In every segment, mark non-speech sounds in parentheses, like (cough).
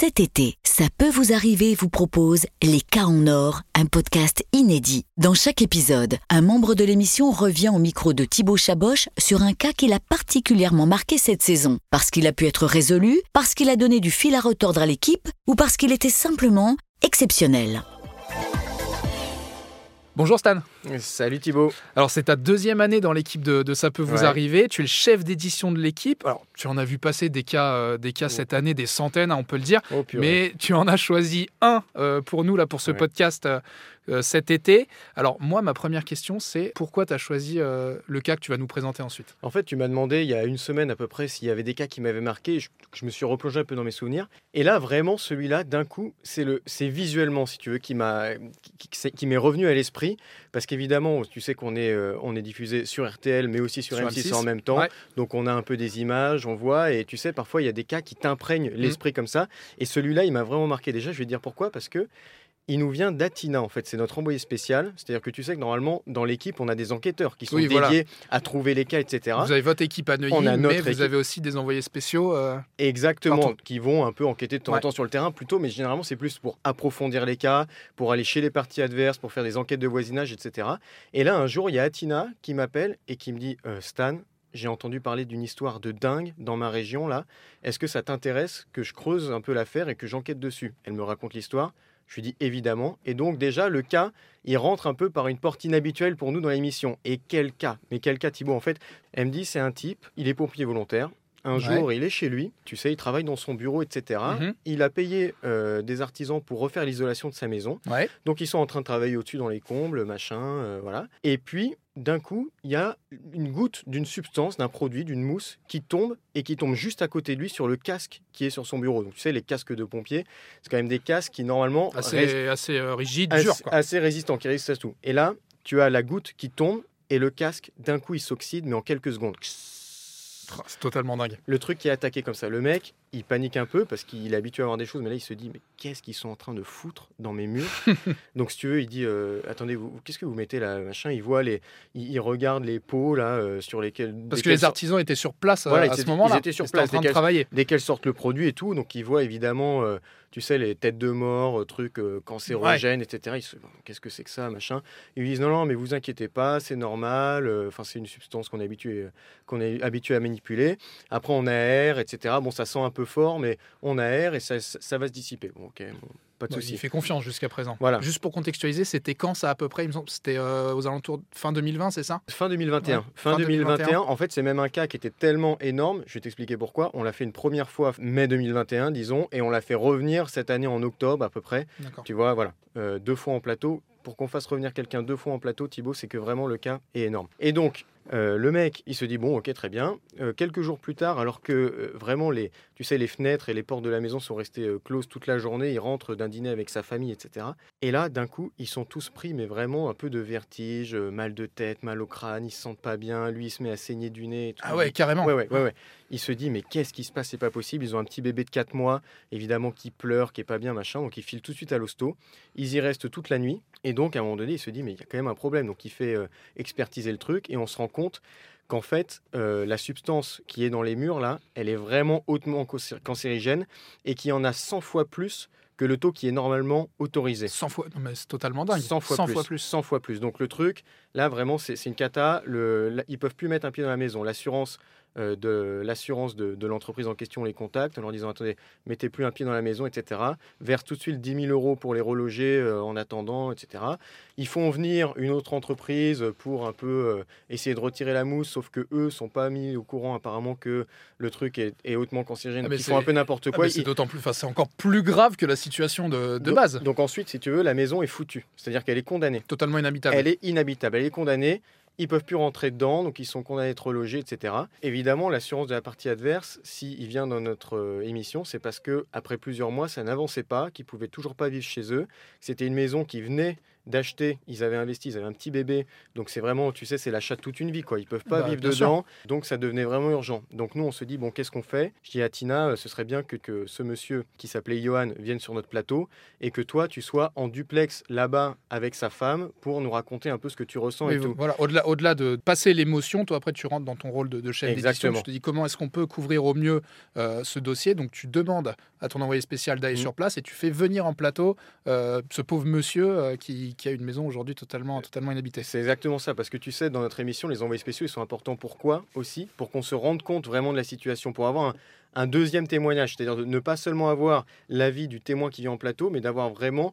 Cet été, ça peut vous arriver vous propose Les cas en or, un podcast inédit. Dans chaque épisode, un membre de l'émission revient au micro de Thibaut Chaboch sur un cas qu'il a particulièrement marqué cette saison, parce qu'il a pu être résolu, parce qu'il a donné du fil à retordre à l'équipe ou parce qu'il était simplement exceptionnel. Bonjour Stan. Salut Thibaut. Alors c'est ta deuxième année dans l'équipe de, Ça peut vous Ouais. arriver. Tu es le chef d'édition de l'équipe. Alors tu en as vu passer des cas, euh, des cas Oh. cette année, des centaines, hein, on peut le dire. Oh. Mais tu en as choisi un euh, pour nous là pour ce Ouais. podcast euh, cet été. Alors moi ma première question c'est pourquoi tu as choisi le cas que tu vas nous présenter ensuite? En fait, tu m'as demandé il y a une semaine à peu près s'il y avait des cas qui m'avaient marqué. Je, je me suis replongé un peu dans mes souvenirs. Et là, vraiment, celui-là, d'un coup, c'est le, c'est visuellement, si tu veux, qui m'a, qui m'est revenu à l'esprit. Parce qu'évidemment, tu sais qu'on est, euh, on est diffusé sur RTL, mais aussi sur, Sur M6, M6, en même temps. ouais. Donc, on a un peu des images, on voit. Et tu sais, parfois, il y a des cas qui t'imprègnent Mm. l'esprit comme ça. Et celui-là, il m'a vraiment marqué. Déjà, je vais te dire pourquoi. Parce que il nous vient d'Atina, en fait. C'est notre envoyé spécial. C'est-à-dire que tu sais que normalement, dans l'équipe, on a des enquêteurs qui sont Oui, voilà. dédiés à trouver les cas, etc. Vous avez votre équipe à Neuilly, On a notre mais vous avez aussi des envoyés spéciaux. euh, Exactement, qui vont un peu enquêter de temps en temps sur le terrain plutôt, mais généralement c'est plus pour approfondir les cas, pour aller chez les parties adverses, pour faire des enquêtes de voisinage, etc. Et là, un jour, il y a Atina qui m'appelle et qui me dit Euh, Stan, j'ai entendu parler d'une histoire de dingue dans ma région là. Est-ce que ça t'intéresse que je creuse un peu l'affaire et que j'enquête dessus? Elle me raconte l'histoire. Je lui dis évidemment. Et donc déjà, le cas, il rentre un peu par une porte inhabituelle pour nous dans l'émission. Et quel cas? Mais quel cas Thibaut? En fait, elle me dit c'est un type, il est pompier volontaire. Un Ouais. jour, il est chez lui, tu sais, il travaille dans son bureau, etc. Mhm. Il a payé euh, des artisans pour refaire l'isolation de sa maison. Ouais. Donc ils sont en train de travailler au-dessus dans les combles, machin, euh, voilà. Et puis, d'un coup, il y a une goutte d'une substance, d'un produit, d'une mousse qui tombe et qui tombe juste à côté de lui sur le casque qui est sur son bureau. Donc tu sais, les casques de pompiers, c'est quand même des casques qui normalement Assez, assez euh, rigide, assez, dur. Quoi. assez résistants, qui résistent à tout. Et là, tu as la goutte qui tombe et le casque, d'un coup, il s'oxyde, mais en quelques secondes. C'est totalement dingue. Le truc qui est attaqué comme ça, le mec, il panique un peu parce qu'il est habitué à voir des choses, mais là il se dit mais qu'est-ce qu'ils sont en train de foutre dans mes murs (laughs) Donc si tu veux, il dit euh, attendez, vous, qu'est-ce que vous mettez là, machin? Il voit les, il, il regarde les pots là euh, sur lesquels Parce que les artisans étaient sur place euh, Voilà, à ce moment-là. ils étaient sur étaient en place, train de travailler. dès qu'elles sortent le produit et tout, donc il voit évidemment, euh, tu sais, les têtes de mort, trucs cancérogènes, etc. Ils se bon, qu'est-ce que c'est que ça, machin? Ils lui disent non, non, mais vous inquiétez pas, c'est normal. Enfin, c'est une substance qu'on est habitué, qu'on est habitué à manipuler. Après, on aère, etc. Bon, ça sent un peu fort, mais on aère et ça, ça, va se dissiper. Bon, ok, bon, pas de Ouais, souci. il fait confiance jusqu'à présent. Voilà. Juste pour contextualiser, c'était quand ça à peu près Il me semble que c'était euh, aux alentours de fin 2020, c'est ça? Fin 2021. Ouais, fin fin 2021. 2021. En fait, c'est même un cas qui était tellement énorme. Je vais t'expliquer pourquoi. On l'a fait une première fois mai 2021, disons, et on l'a fait revenir cette année en octobre à peu près. Tu vois, voilà, euh, deux fois en plateau. Pour qu'on fasse revenir quelqu'un deux fois en plateau, Thibaut, c'est que vraiment le cas est énorme. Et donc, euh, le mec, il se dit bon, ok, très bien. Euh, quelques jours plus tard, alors que euh, vraiment les, tu sais, les fenêtres et les portes de la maison sont restées closes toute la journée, il rentre d'un dîner avec sa famille, etc. Et là, d'un coup, ils sont tous pris, mais vraiment un peu de vertige, mal de tête, mal au crâne, ils se sentent pas bien. Lui, il se met à saigner du nez. et tout. Ah ouais, carrément. Ouais, ouais, ouais, ouais. Il se dit, mais qu'est-ce qui se passe? C'est pas possible. Ils ont un petit bébé de 4 mois, évidemment, qui pleure, qui est pas bien, machin. Donc, il file tout de suite à l'hosto. Ils y restent toute la nuit. Et donc, à un moment donné, il se dit, mais il y a quand même un problème. Donc, il fait euh, expertiser le truc et on se rend compte qu'en fait, euh, la substance qui est dans les murs, là, elle est vraiment hautement cancé- cancérigène et qu'il y en a 100 fois plus que le taux qui est normalement autorisé. 100 fois, non, mais c'est totalement dingue. 100 fois, plus, fois plus. 100 fois plus. Donc le truc, là vraiment, c'est une cata. Le, là, ils peuvent plus mettre un pied dans la maison. L'assurance de l'assurance de, de l'entreprise en question les contacte en leur disant attendez, mettez plus un pied dans la maison, etc. Verse tout de suite 10 000 euros pour les reloger euh, en attendant, etc. Ils font venir une autre entreprise pour un peu euh, essayer de retirer la mousse, sauf que eux sont pas mis au courant apparemment que le truc est, est hautement cancérigène. Ah, mais ils font un peu n'importe Ah, quoi. c'est d'autant plus, c'est encore plus grave que la situation de, de donc- base. Donc ensuite, si tu veux, la maison est foutue. C'est-à-dire qu'elle est condamnée. Totalement inhabitable. Elle est inhabitable, elle est condamnée. Ils peuvent plus rentrer dedans, donc ils sont condamnés à être relogés, etc. Évidemment, l'assurance de la partie adverse, s'il vient dans notre euh, émission, c'est parce que après plusieurs mois, ça n'avançait pas, qu'ils pouvaient toujours pas vivre chez eux. C'était une maison qui venait d'acheter. Ils avaient investi, ils avaient un petit bébé. Donc c'est vraiment, tu sais, c'est l'achat de toute une vie. quoi. Ils peuvent pas Bah, vivre dedans. Donc ça devenait vraiment urgent. Donc nous, on se dit, bon, qu'est-ce qu'on fait? Je dis à Tina, euh, ce serait bien que, que ce monsieur qui s'appelait Johan vienne sur notre plateau et que toi, tu sois en duplex là-bas avec sa femme pour nous raconter un peu ce que tu ressens Oui, et tout. voilà, au-delà, au-delà de passer l'émotion, toi après tu rentres dans ton rôle de, de chef d'édition, Exactement. tu te dis comment est-ce qu'on peut couvrir au mieux euh, ce dossier? Donc tu demandes à ton envoyé spécial d'aller Mhm. sur place et tu fais venir en plateau euh, ce pauvre monsieur euh, qui, qui a une maison aujourd'hui totalement, totalement inhabitée. C'est exactement ça, parce que tu sais, dans notre émission, les envoyés spéciaux, ils sont importants. Pourquoi aussi? Pour qu'on se rende compte vraiment de la situation, pour avoir un, un deuxième témoignage, c'est-à-dire de ne pas seulement avoir l'avis du témoin qui vient en plateau, mais d'avoir vraiment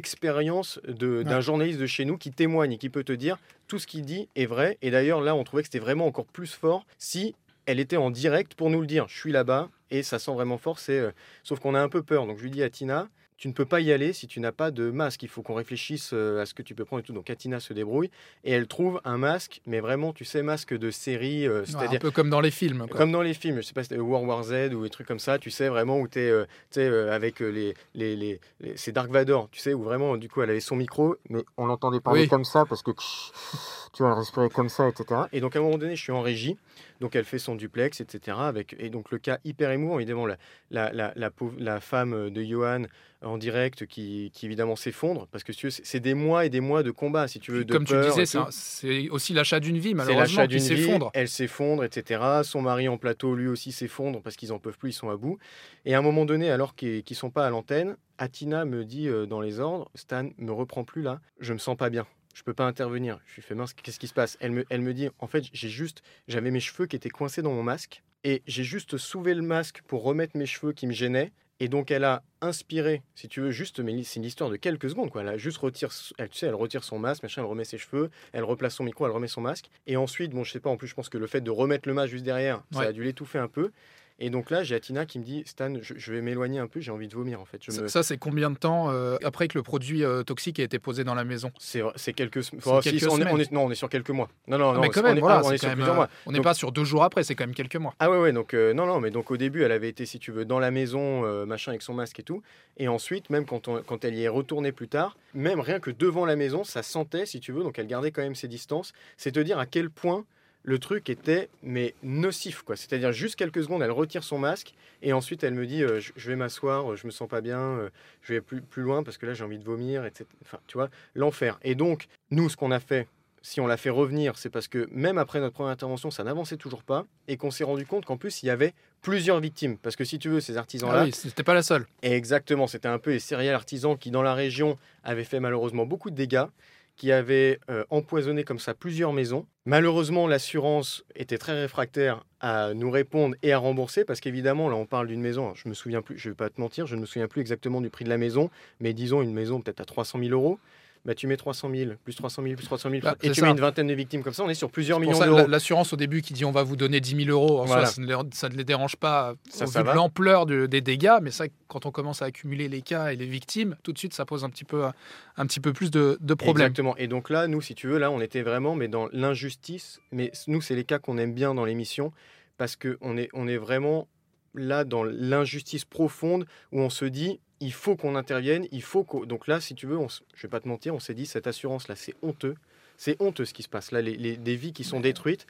l'expérience d'un Ouais. journaliste de chez nous qui témoigne et qui peut te dire tout ce qu'il dit est vrai. Et d'ailleurs, là, on trouvait que c'était vraiment encore plus fort si elle était en direct pour nous le dire. Je suis là-bas et ça sent vraiment fort. C'est, euh, Sauf qu'on a un peu peur. Donc je lui dis à Tina, tu ne peux pas y aller si tu n'as pas de masque. Il faut qu'on réfléchisse euh, à ce que tu peux prendre et tout. Donc Katina se débrouille et elle trouve un masque, mais vraiment, tu sais, masque de série, euh, Ouais, c'est-à-dire un peu comme dans les films. quoi. comme dans les films, je sais pas, c'était World War Z ou des trucs comme ça, tu sais, vraiment où tu es, avec euh, les, les, les, les- C'est Dark Vador, tu sais, où vraiment, du coup, elle avait son micro, mais on l'entendait parler Oui. comme ça parce que (laughs) tu vois, elle respirait comme ça, etc. Et donc, à un moment donné, je suis en régie, donc elle fait son duplex, etc. Avec, et donc, le cas hyper émouvant, évidemment, la, la, la, la, la femme de Johan en direct qui, qui évidemment s'effondre parce que c'est des mois et des mois de combat, si tu veux, de comme tu disais, c'est aussi l'achat d'une vie, malheureusement, qui s'effondre. elle s'effondre, etc. Son mari en plateau, lui aussi, s'effondre parce qu'ils en peuvent plus, ils sont à bout. Et à un moment donné, alors qu'ils ne sont pas à l'antenne, Atina me dit euh, dans les ordres, Stan, me reprend plus là, je me sens pas bien. Je peux pas intervenir. Je lui fais mince, qu'est-ce qui se passe? Elle me, elle me dit, en fait, j'ai juste, j'avais mes cheveux qui étaient coincés dans mon masque et j'ai juste soulevé le masque pour remettre mes cheveux qui me gênaient. Et donc elle a inspiré, si tu veux, juste, mais c'est une histoire de quelques secondes, quoi. Elle a juste retire, elle, tu sais, elle retire son masque, machin, elle remet ses cheveux, elle replace son micro, elle remet son masque. Et ensuite, bon, je sais pas, en plus, je pense que le fait de remettre le masque juste derrière, ça a dû l'étouffer un peu. Et donc là, j'ai Atina qui me dit, Stan, je, je vais m'éloigner un peu, j'ai envie de vomir en fait. Je Ça, me... ça, c'est combien de temps euh, après que le produit euh, toxique ait été posé dans la maison? C'est quelques, Oh, quelques si, on, est, semaines. on est- non, on est sur quelques mois. Non, non, Ah, non, mais quand on même, est, voilà, on est sur même, plusieurs mois. On n'est pas sur deux jours après, c'est quand même quelques mois. Ah ouais, ouais, donc euh, non, non, mais donc au début, elle avait été, si tu veux, dans la maison, machin, avec son masque et tout. Et ensuite, même quand, on- quand elle y est retournée plus tard, même rien que devant la maison, ça sentait, si tu veux, donc elle gardait quand même ses distances. C'est te dire à quel point le truc était, mais nocif, quoi. C'est-à-dire, juste quelques secondes, elle retire son masque et ensuite elle me dit, euh, je, je vais m'asseoir, euh, je me sens pas bien, euh, je vais plus, plus loin parce que là j'ai envie de vomir, etc. Enfin, tu vois, l'enfer. Et donc, nous, ce qu'on a fait, si on l'a fait revenir, c'est parce que même après notre première intervention, ça n'avançait toujours pas et qu'on s'est rendu compte qu'en plus, il y avait plusieurs victimes. Parce que si tu veux, ces artisans-là, Ah oui, c'était pas la seule. Exactement, c'était un peu les céréales artisans qui, dans la région, avaient fait malheureusement beaucoup de dégâts, qui avaient euh, empoisonné comme ça plusieurs maisons. Malheureusement, l'assurance était très réfractaire à nous répondre et à rembourser, parce qu'évidemment, là, on parle d'une maison, je me souviens plus, je vais pas te mentir, je ne me souviens plus exactement du prix de la maison, mais disons une maison peut-être à 300 000 euros. Bah, tu mets 300 000, plus 300 000, plus 300 000, Bah, et tu ça. mets une vingtaine de victimes comme ça, on est sur plusieurs millions d'euros. la- L'assurance au début qui dit on va vous donner 10 000 euros, en Voilà. soi, ça, ne les, ça ne les dérange pas Ça, au vu de l'ampleur de- des dégâts, mais ça, quand on commence à accumuler les cas et les victimes, tout de suite, ça pose un petit peu, un petit peu plus de, de problèmes. Exactement. Et donc là, nous, si tu veux, là, on était vraiment mais dans l'injustice. Mais nous, c'est les cas qu'on aime bien dans l'émission parce qu'on est, on est vraiment là dans l'injustice profonde où on se dit, il faut qu'on intervienne, il faut qu'on... Donc là, si tu veux, on s- je vais pas te mentir, on s'est dit, cette assurance-là, c'est honteux. C'est honteux ce qui se passe. Là, les, les- des vies qui sont détruites.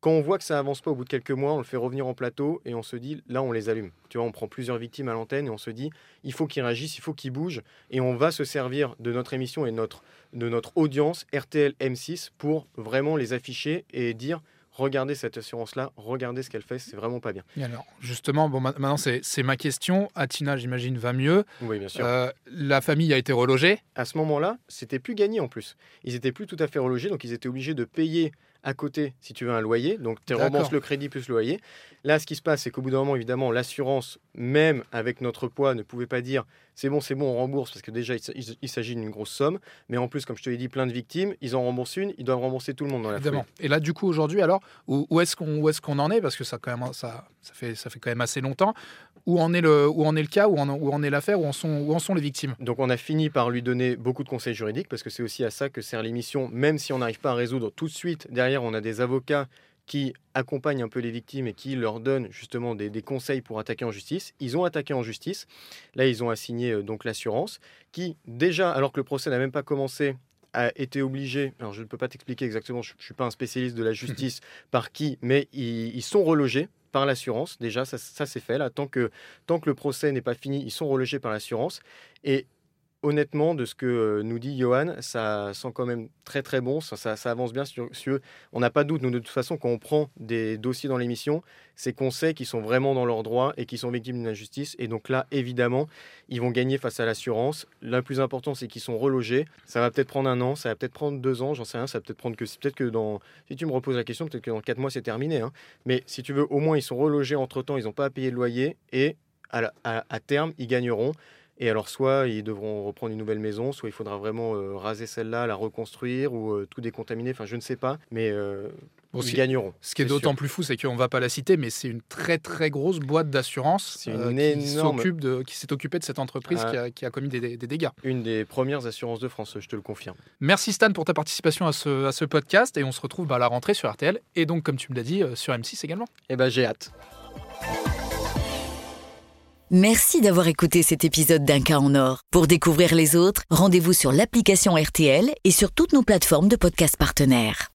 Quand on voit que ça avance pas au bout de quelques mois, on le fait revenir en plateau et on se dit, là, on les allume. Tu vois, on prend plusieurs victimes à l'antenne et on se dit, il faut qu'ils réagissent, il faut qu'ils bougent et on va se servir de notre émission et notre, de notre audience RTL M6 pour vraiment les afficher et dire, regardez cette assurance-là, regardez ce qu'elle fait, c'est vraiment pas bien. Et alors, justement, bon, ma- maintenant, c'est ma question. Atina, j'imagine, va mieux. Oui, bien sûr. Euh, la famille a été relogée. à ce moment-là, c'était plus gagné en plus. Ils étaient plus tout à fait relogés, donc ils étaient obligés de payer à côté, si tu veux, un loyer. Donc tu rembourses le crédit plus le loyer. Là, ce qui se passe, c'est qu'au bout d'un moment, évidemment, l'assurance, même avec notre poids, ne pouvait pas dire c'est bon, c'est bon, on rembourse, parce que déjà, il s'agit d'une grosse somme. Mais en plus, comme je te l'ai dit, plein de victimes, ils en remboursent une, ils doivent rembourser tout le monde dans la foulée. Évidemment. Et là, du coup, aujourd'hui, alors, où, est-ce qu'on qu'on en est? Parce que ça, quand même, ça, ça, fait, ça fait quand même assez longtemps. Où en est le, où en est le cas? Où en, où en est l'affaire? Où, en sont, où en sont les victimes? Donc on a fini par lui donner beaucoup de conseils juridiques parce que c'est aussi à ça que sert l'émission, même si on n'arrive pas à résoudre tout de suite. Derrière, on a des avocats qui accompagne un peu les victimes et qui leur donne justement des, des conseils pour attaquer en justice. Ils ont attaqué en justice. Là, ils ont assigné euh, donc l'assurance qui, déjà, alors que le procès n'a même pas commencé, a été obligé, alors je ne peux pas t'expliquer exactement, je ne suis pas un spécialiste de la (laughs) justice par qui, mais ils, ils sont relogés par l'assurance. Déjà, ça, ça c'est fait. Là, tant que, tant que le procès n'est pas fini, ils sont relogés par l'assurance. Et honnêtement, de ce que euh, nous dit Johan, ça sent quand même très très bon, ça, avance bien sur, sur On n'a pas de doute, nous de toute façon, quand on prend des dossiers dans l'émission, c'est qu'on sait qu'ils sont vraiment dans leurs droits et qu'ils sont victimes d'une injustice. Et donc là, évidemment, ils vont gagner face à l'assurance. Le plus important, c'est qu'ils sont relogés. Ça va peut-être prendre un an, ça va peut-être prendre deux ans, j'en sais rien, ça va peut-être prendre que... Peut-être que. Si tu me reposes la question, peut-être que dans quatre mois, c'est terminé. hein. Mais si tu veux, au moins, ils sont relogés entre-temps, ils n'ont pas à payer de loyer et à terme, ils gagneront. Et alors, soit ils devront reprendre une nouvelle maison, soit il faudra vraiment euh, raser celle-là, la reconstruire ou euh, tout décontaminer. Enfin, je ne sais pas, mais euh, Bon, ils ce qui- gagneront. Ce qui est d'autant plus fou, c'est qu'on ne va pas la citer, mais c'est une très très grosse boîte d'assurance euh, qui de- s'est occupée de cette entreprise Ah. qui, a, qui a commis des, dégâts. Une des premières assurances de France, je te le confirme. Merci Stan pour ta participation à ce, à ce podcast et on se retrouve bah, à la rentrée sur RTL et donc comme tu me l'as dit sur M6 également. Eh ben, j'ai hâte. Merci d'avoir écouté cet épisode d'Un cas en or. Pour découvrir les autres, rendez-vous sur l'application RTL et sur toutes nos plateformes de podcasts partenaires.